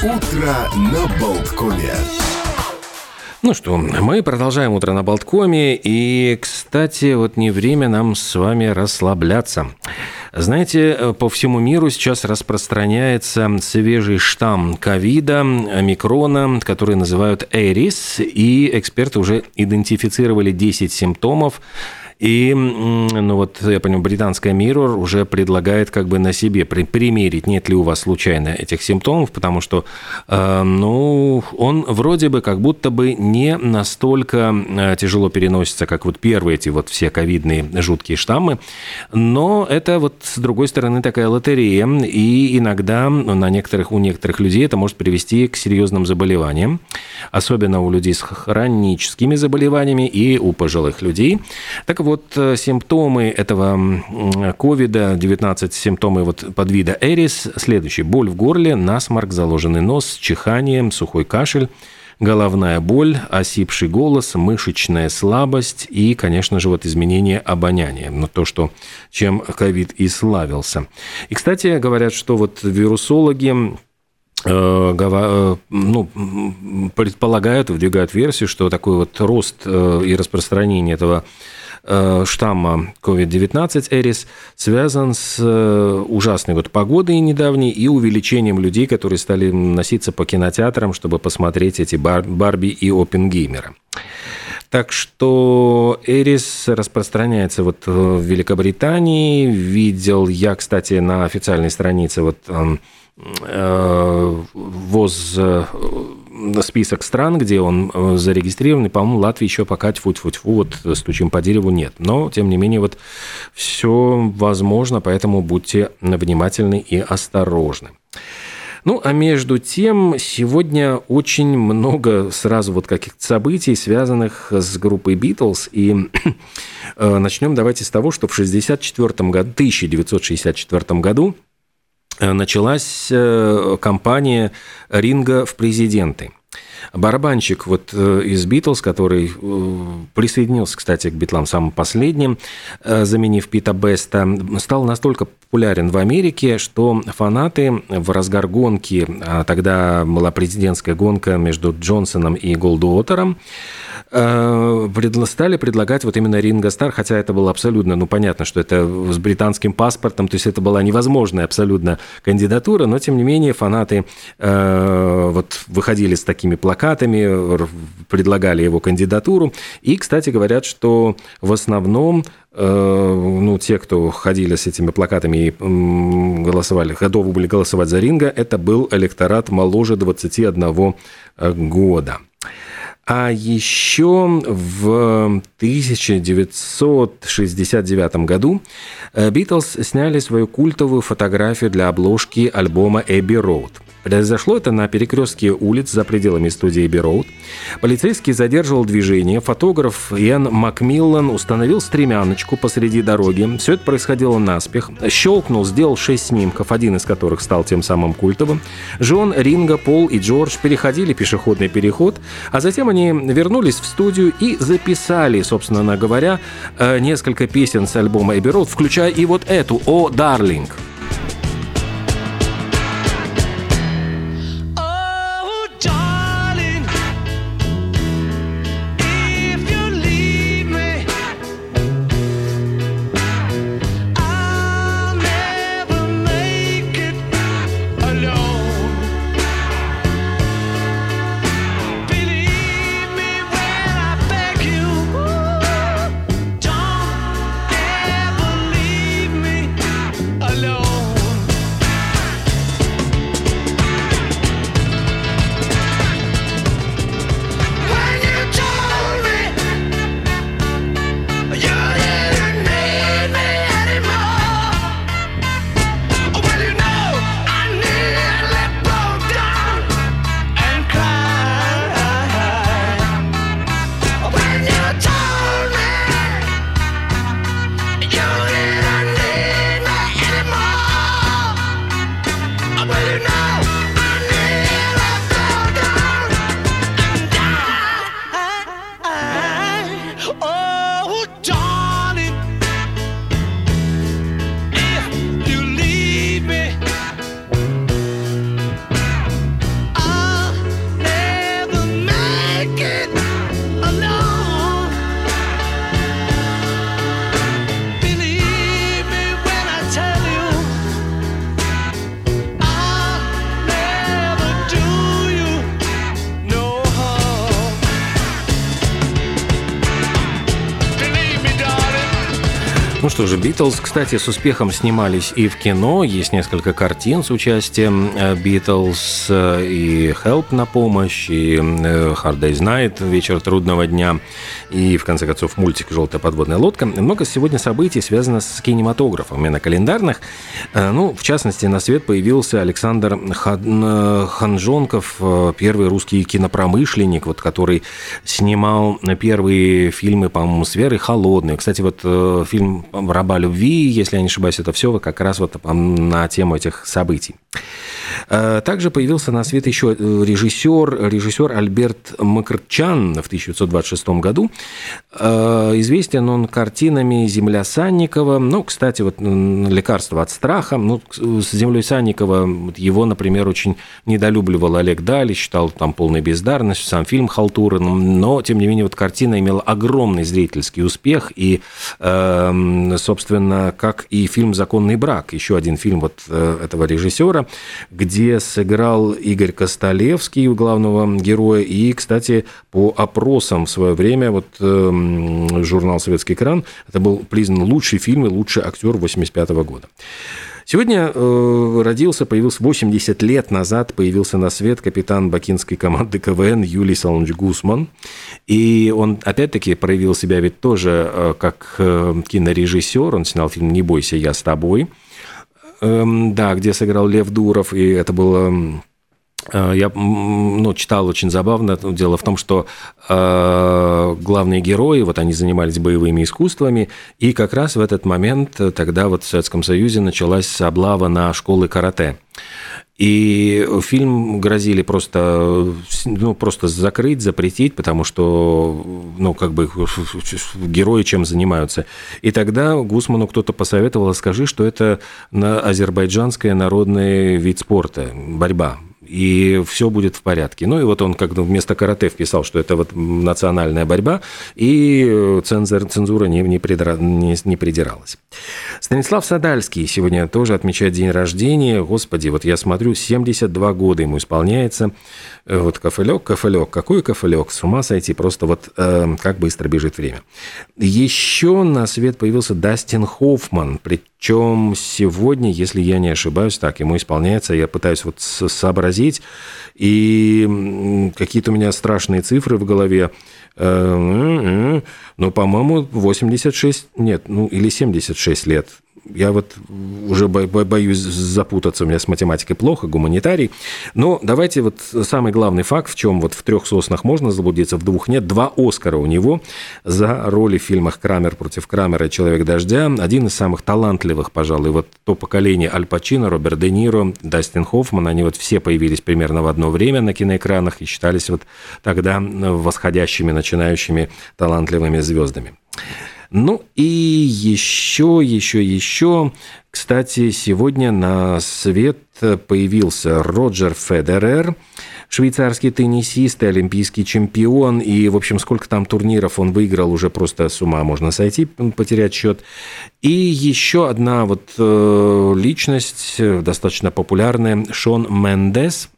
Утро на Болткоме. Ну что, мы продолжаем утро на Болткоме. И, кстати, вот не время нам с вами расслабляться. Знаете, по всему миру сейчас распространяется свежий штамм ковида, омикрона, который называют Эрис, и эксперты уже идентифицировали 10 симптомов, и, ну вот, я понимаю, британская Mirror уже предлагает как бы на себе примерить, нет ли у вас случайно этих симптомов, потому что, э, ну, он вроде бы как будто бы не настолько э, тяжело переносится, как вот первые эти вот все ковидные жуткие штаммы, но это вот с другой стороны такая лотерея, и иногда на некоторых, у некоторых людей это может привести к серьезным заболеваниям, особенно у людей с хроническими заболеваниями и у пожилых людей. Так вот, э, симптомы этого ковида-19, симптомы вот подвида Эрис, следующие. Боль в горле, насморк, заложенный нос, чихание, сухой кашель, головная боль, осипший голос, мышечная слабость и, конечно же, вот изменение обоняния. Но то, что, чем ковид и славился. И, кстати, говорят, что вот вирусологи э, э, ну, предполагают, выдвигают версию, что такой вот рост и распространение этого Э, штамма COVID-19 Эрис связан с э, ужасной вот погодой недавней и увеличением людей, которые стали носиться по кинотеатрам, чтобы посмотреть эти Барби и Опенгеймера. Так что Эрис распространяется вот в Великобритании. Видел я, кстати, на официальной странице вот эм, э, ВОЗ список стран, где он э, зарегистрирован, и, по-моему, Латвии еще пока тьфу-тьфу-тьфу, вот стучим по дереву, нет. Но, тем не менее, вот все возможно, поэтому будьте внимательны и осторожны. Ну, а между тем, сегодня очень много сразу вот каких-то событий, связанных с группой Битлз. И э, начнем давайте с того, что в 64 году, 1964 году Э, началась э, кампания Ринга в президенты. Барабанщик вот э, из Битлз, который присоединился, кстати, к Битлам самым последним, заменив Пита Беста, стал настолько популярен в Америке, что фанаты в разгар гонки, а тогда была президентская гонка между Джонсоном и Голдуотером, Э, стали предлагать вот именно Ринго Стар, хотя это было абсолютно, ну, понятно, что это с британским паспортом, то есть это была невозможная абсолютно кандидатура, но, тем не менее, фанаты э, вот выходили с такими плакатами, предлагали его кандидатуру, и, кстати, говорят, что в основном ну, те, кто ходили с этими плакатами и голосовали, готовы были голосовать за Ринга, это был электорат моложе 21 года. А еще в 1969 году Битлз сняли свою культовую фотографию для обложки альбома «Эбби Роуд». Произошло это на перекрестке улиц за пределами студии Эбби Роуд. Полицейский задерживал движение. Фотограф Иэн Макмиллан установил стремяночку посреди дороги. Все это происходило наспех. Щелкнул, сделал шесть снимков, один из которых стал тем самым культовым. Джон, Ринга, Пол и Джордж переходили пешеходный переход, а затем они вернулись в студию и записали, собственно говоря, э, несколько песен с альбома Эбби Роуд, включая и вот эту «О, Дарлинг». Alone Ну что же, Битлз, кстати, с успехом снимались и в кино. Есть несколько картин с участием Битлз, и Help на помощь, и Hard Day's Night, Вечер трудного дня, и, в конце концов, мультик «Желтая подводная лодка». Много сегодня событий связано с кинематографом, именно календарных. Ну, в частности, на свет появился Александр Ханжонков, первый русский кинопромышленник, вот, который снимал первые фильмы, по-моему, с Верой Холодной. Кстати, вот фильм «Раба любви», если я не ошибаюсь, это все как раз вот на тему этих событий. Э, также появился на свет еще э, режиссер, режиссер Альберт Макарчан в 1926 году. Э, известен он картинами «Земля Санникова». Ну, кстати, вот «Лекарство от страха». Ну, с «Землей Санникова» его, например, очень недолюбливал Олег Дали, считал там полной бездарностью, сам фильм халтуры, но, тем не менее, вот картина имела огромный зрительский успех, и, собственно, как и фильм «Законный брак», еще один фильм вот этого режиссера, где сыграл Игорь Костолевский, главного героя. И, кстати, по опросам в свое время, вот э, журнал «Советский экран», это был признан лучший фильм и лучший актер 85 года. Сегодня э, родился, появился 80 лет назад, появился на свет капитан бакинской команды КВН Юлий Салонович Гусман. И он, опять-таки, проявил себя ведь тоже э, как э, кинорежиссер. Он снял фильм «Не бойся, я с тобой». Эм, да, где сыграл Лев Дуров, и это было э, я ну, читал очень забавно. Дело в том, что э, главные герои, вот они занимались боевыми искусствами, и как раз в этот момент э, тогда вот в Советском Союзе началась облава на школы карате. И фильм грозили просто, ну, просто закрыть, запретить, потому что, ну, как бы герои чем занимаются. И тогда Гусману кто-то посоветовал, скажи, что это на азербайджанское народный вид спорта, борьба и все будет в порядке. Ну и вот он как вместо карате вписал, что это вот национальная борьба, и цензур, цензура не, не, придра, не, не придиралась. Станислав Садальский сегодня тоже отмечает день рождения. Господи, вот я смотрю, 72 года ему исполняется. Э, вот кафелек, кафелек, какой кафелек, с ума сойти, просто вот э, как быстро бежит время. Еще на свет появился Дастин Хоффман, причем сегодня, если я не ошибаюсь, так, ему исполняется, я пытаюсь вот сообразить, и какие-то у меня страшные цифры в голове, э, но, по-моему, 86, нет, ну или 76 лет я вот уже боюсь запутаться, у меня с математикой плохо, гуманитарий. Но давайте вот самый главный факт, в чем вот в трех соснах можно заблудиться, в двух нет. Два Оскара у него за роли в фильмах «Крамер против Крамера» и «Человек дождя». Один из самых талантливых, пожалуй, вот то поколение Аль Пачино, Роберт Де Ниро, Дастин Хоффман, они вот все появились примерно в одно время на киноэкранах и считались вот тогда восходящими, начинающими талантливыми звездами. Ну и еще, еще, еще. Кстати, сегодня на свет появился Роджер Федерер, швейцарский теннисист и олимпийский чемпион. И, в общем, сколько там турниров он выиграл, уже просто с ума можно сойти, потерять счет. И еще одна вот э, личность, достаточно популярная, Шон Мендес –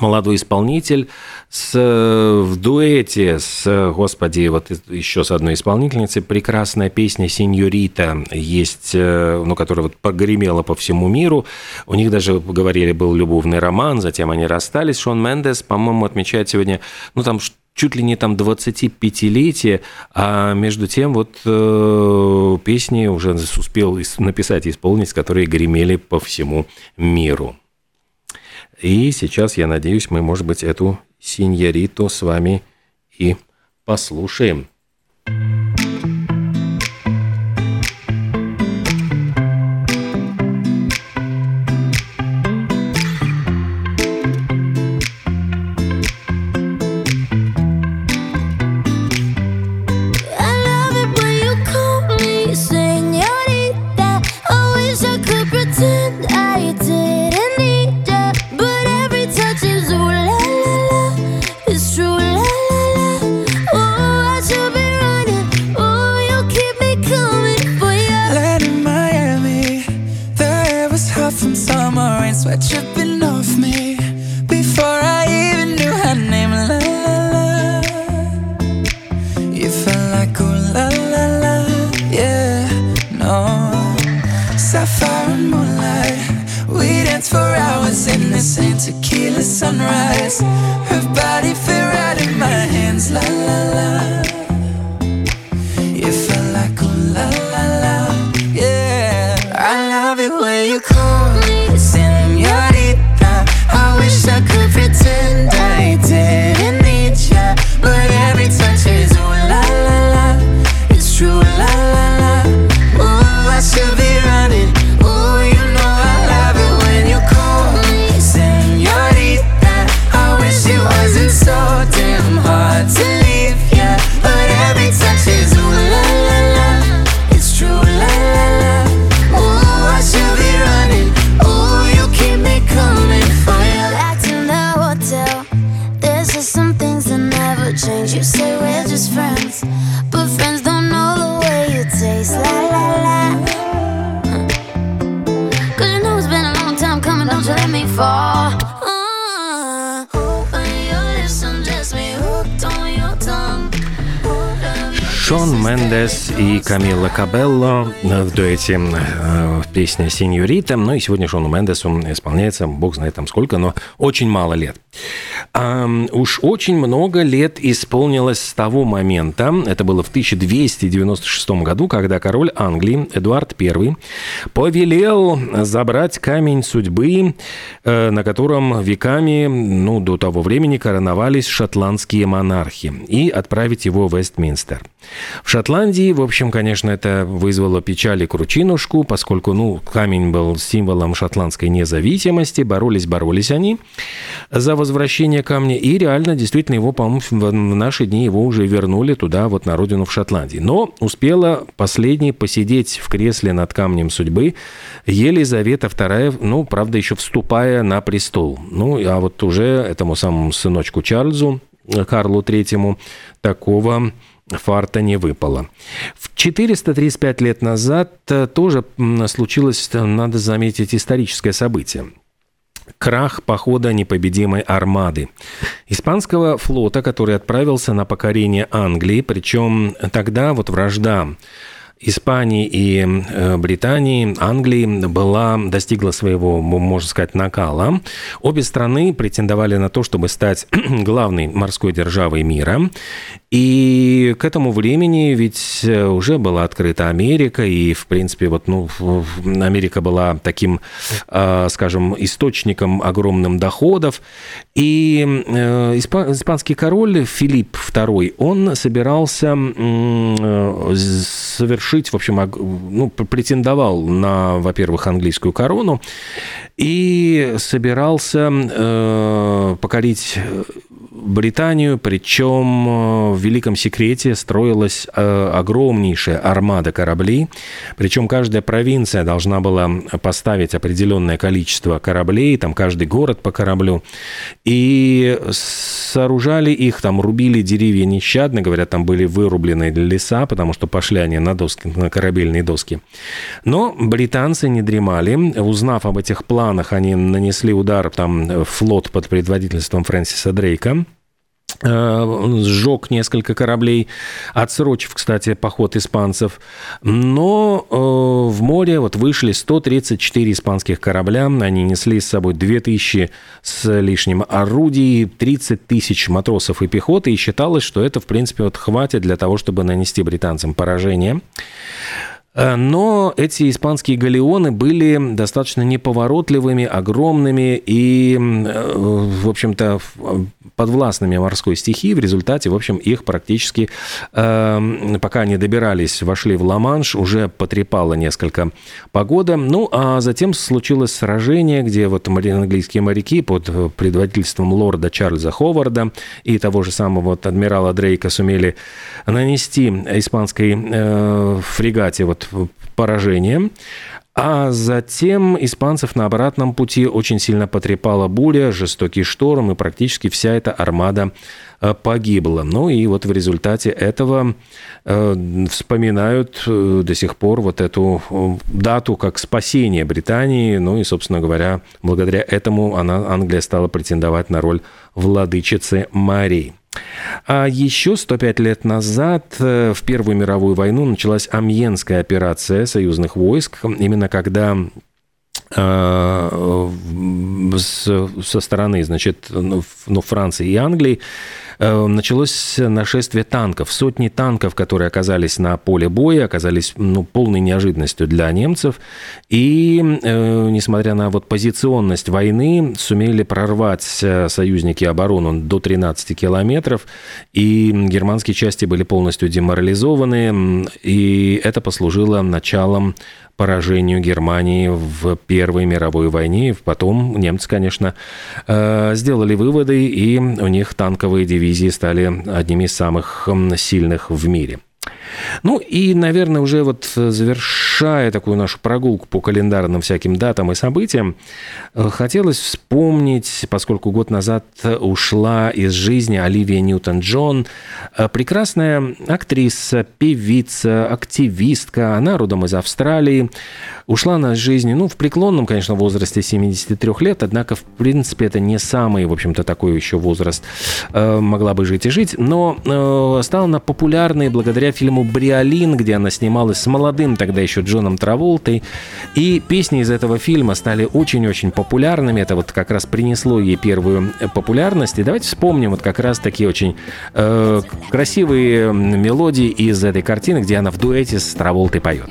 молодой исполнитель с, в дуэте с, господи, вот еще с одной исполнительницей, прекрасная песня «Синьорита» есть, э, ну, которая вот погремела по всему миру. У них даже, говорили, был любовный роман, затем они расстались. Шон Мендес, по-моему, отмечает сегодня, ну, там чуть ли не там 25-летие, а между тем вот э, песни уже успел написать и исполнить, которые гремели по всему миру. И сейчас, я надеюсь, мы, может быть, эту синьориту с вами и послушаем. points were tripping off me before I even knew her name. La la la, you felt like ooh la la la, yeah, no. Sapphire and moonlight, we danced for hours in the same tequila sunrise. Her Мендес и Камила Кабелло в дуэте э, песня «Синьорита». Ну и сегодня Шону Мендесу исполняется, бог знает там сколько, но очень мало лет. Уж очень много лет исполнилось с того момента, это было в 1296 году, когда король Англии Эдуард I повелел забрать камень судьбы, э, на котором веками, ну, до того времени короновались шотландские монархи, и отправить его в Вестминстер. В Шотландии, в общем, конечно, это вызвало печаль и кручинушку, поскольку, ну, камень был символом шотландской независимости, боролись-боролись они за возвращение камня, и реально, действительно, его, по-моему, в наши дни его уже вернули туда, вот на родину в Шотландии. Но успела последней посидеть в кресле над камнем судьбы Елизавета II, ну, правда, еще вступая на престол. Ну, а вот уже этому самому сыночку Чарльзу, Карлу Третьему, такого фарта не выпало. В 435 лет назад э, тоже случилось, э, надо заметить, историческое событие. Крах похода непобедимой армады. Испанского флота, который отправился на покорение Англии, причем тогда вот вражда Испании и э, Британии, Англии была, достигла своего, можно сказать, накала. Обе страны претендовали на то, чтобы стать главной морской державой мира. И к этому времени ведь э, уже была открыта Америка, и, в принципе, вот, ну, Америка была таким, э, скажем, источником огромным доходов. И испанский король Филипп II, он собирался совершить, в общем, ну, претендовал на, во-первых, английскую корону и собирался э, покорить Британию, причем э, в великом секрете строилась э, огромнейшая армада кораблей, причем каждая провинция должна была поставить определенное количество кораблей, там каждый город по кораблю, и сооружали их, там рубили деревья нещадно, говорят, там были вырублены леса, потому что пошли они на доски, на корабельные доски. Но британцы не дремали, узнав об этих планах, они нанесли удар там флот под предводительством Фрэнсиса Дрейка, сжег несколько кораблей, отсрочив, кстати, поход испанцев. Но э, в море вот вышли 134 испанских корабля, они несли с собой 2000 с лишним орудий, 30 тысяч матросов и пехоты, и считалось, что это, в принципе, вот хватит для того, чтобы нанести британцам поражение. Э, но эти испанские галеоны были достаточно неповоротливыми, огромными и, э, в общем-то, подвластными морской стихии. В результате, в общем, их практически, э, пока они добирались, вошли в Ла-Манш, уже потрепало несколько погода. Ну, а затем случилось сражение, где вот английские моряки под предводительством лорда Чарльза Ховарда и того же самого вот адмирала Дрейка сумели нанести испанской фрегате вот поражением. А затем испанцев на обратном пути очень сильно потрепала буря, жестокий шторм, и практически вся эта армада э, погибла. Ну и вот в результате этого э, вспоминают э, до сих пор вот эту дату как спасение Британии. Ну и, собственно говоря, благодаря этому она, Англия стала претендовать на роль владычицы морей. А еще 105 лет назад, э, в Первую мировую войну, началась Амьенская операция союзных войск, именно когда э, со стороны, значит, ну, ну, Франции и Англии, началось нашествие танков. Сотни танков, которые оказались на поле боя, оказались ну, полной неожиданностью для немцев. И, э, несмотря на вот позиционность войны, сумели прорвать э, союзники оборону до 13 километров. И германские части были полностью деморализованы. И это послужило началом поражению Германии в Первой мировой войне. Потом немцы, конечно, э, сделали выводы, и у них танковые дивизии стали одними из самых сильных в мире. Ну и, наверное, уже вот завершая такую нашу прогулку по календарным всяким датам и событиям, э, хотелось вспомнить, поскольку год назад ушла из жизни Оливия Ньютон-Джон, э, прекрасная актриса, певица, активистка, она родом из Австралии, ушла она из жизни, ну, в преклонном, конечно, возрасте 73 лет, однако, в принципе, это не самый, в общем-то, такой еще возраст, э, могла бы жить и жить, но стала она популярной благодаря фильму «Бриолин», где она снималась с молодым тогда еще Джоном Траволтой. И песни из этого фильма стали очень-очень популярными. Это вот как раз принесло ей первую популярность. И давайте вспомним вот как раз такие очень э, красивые мелодии из этой картины, где она в дуэте с Траволтой поет.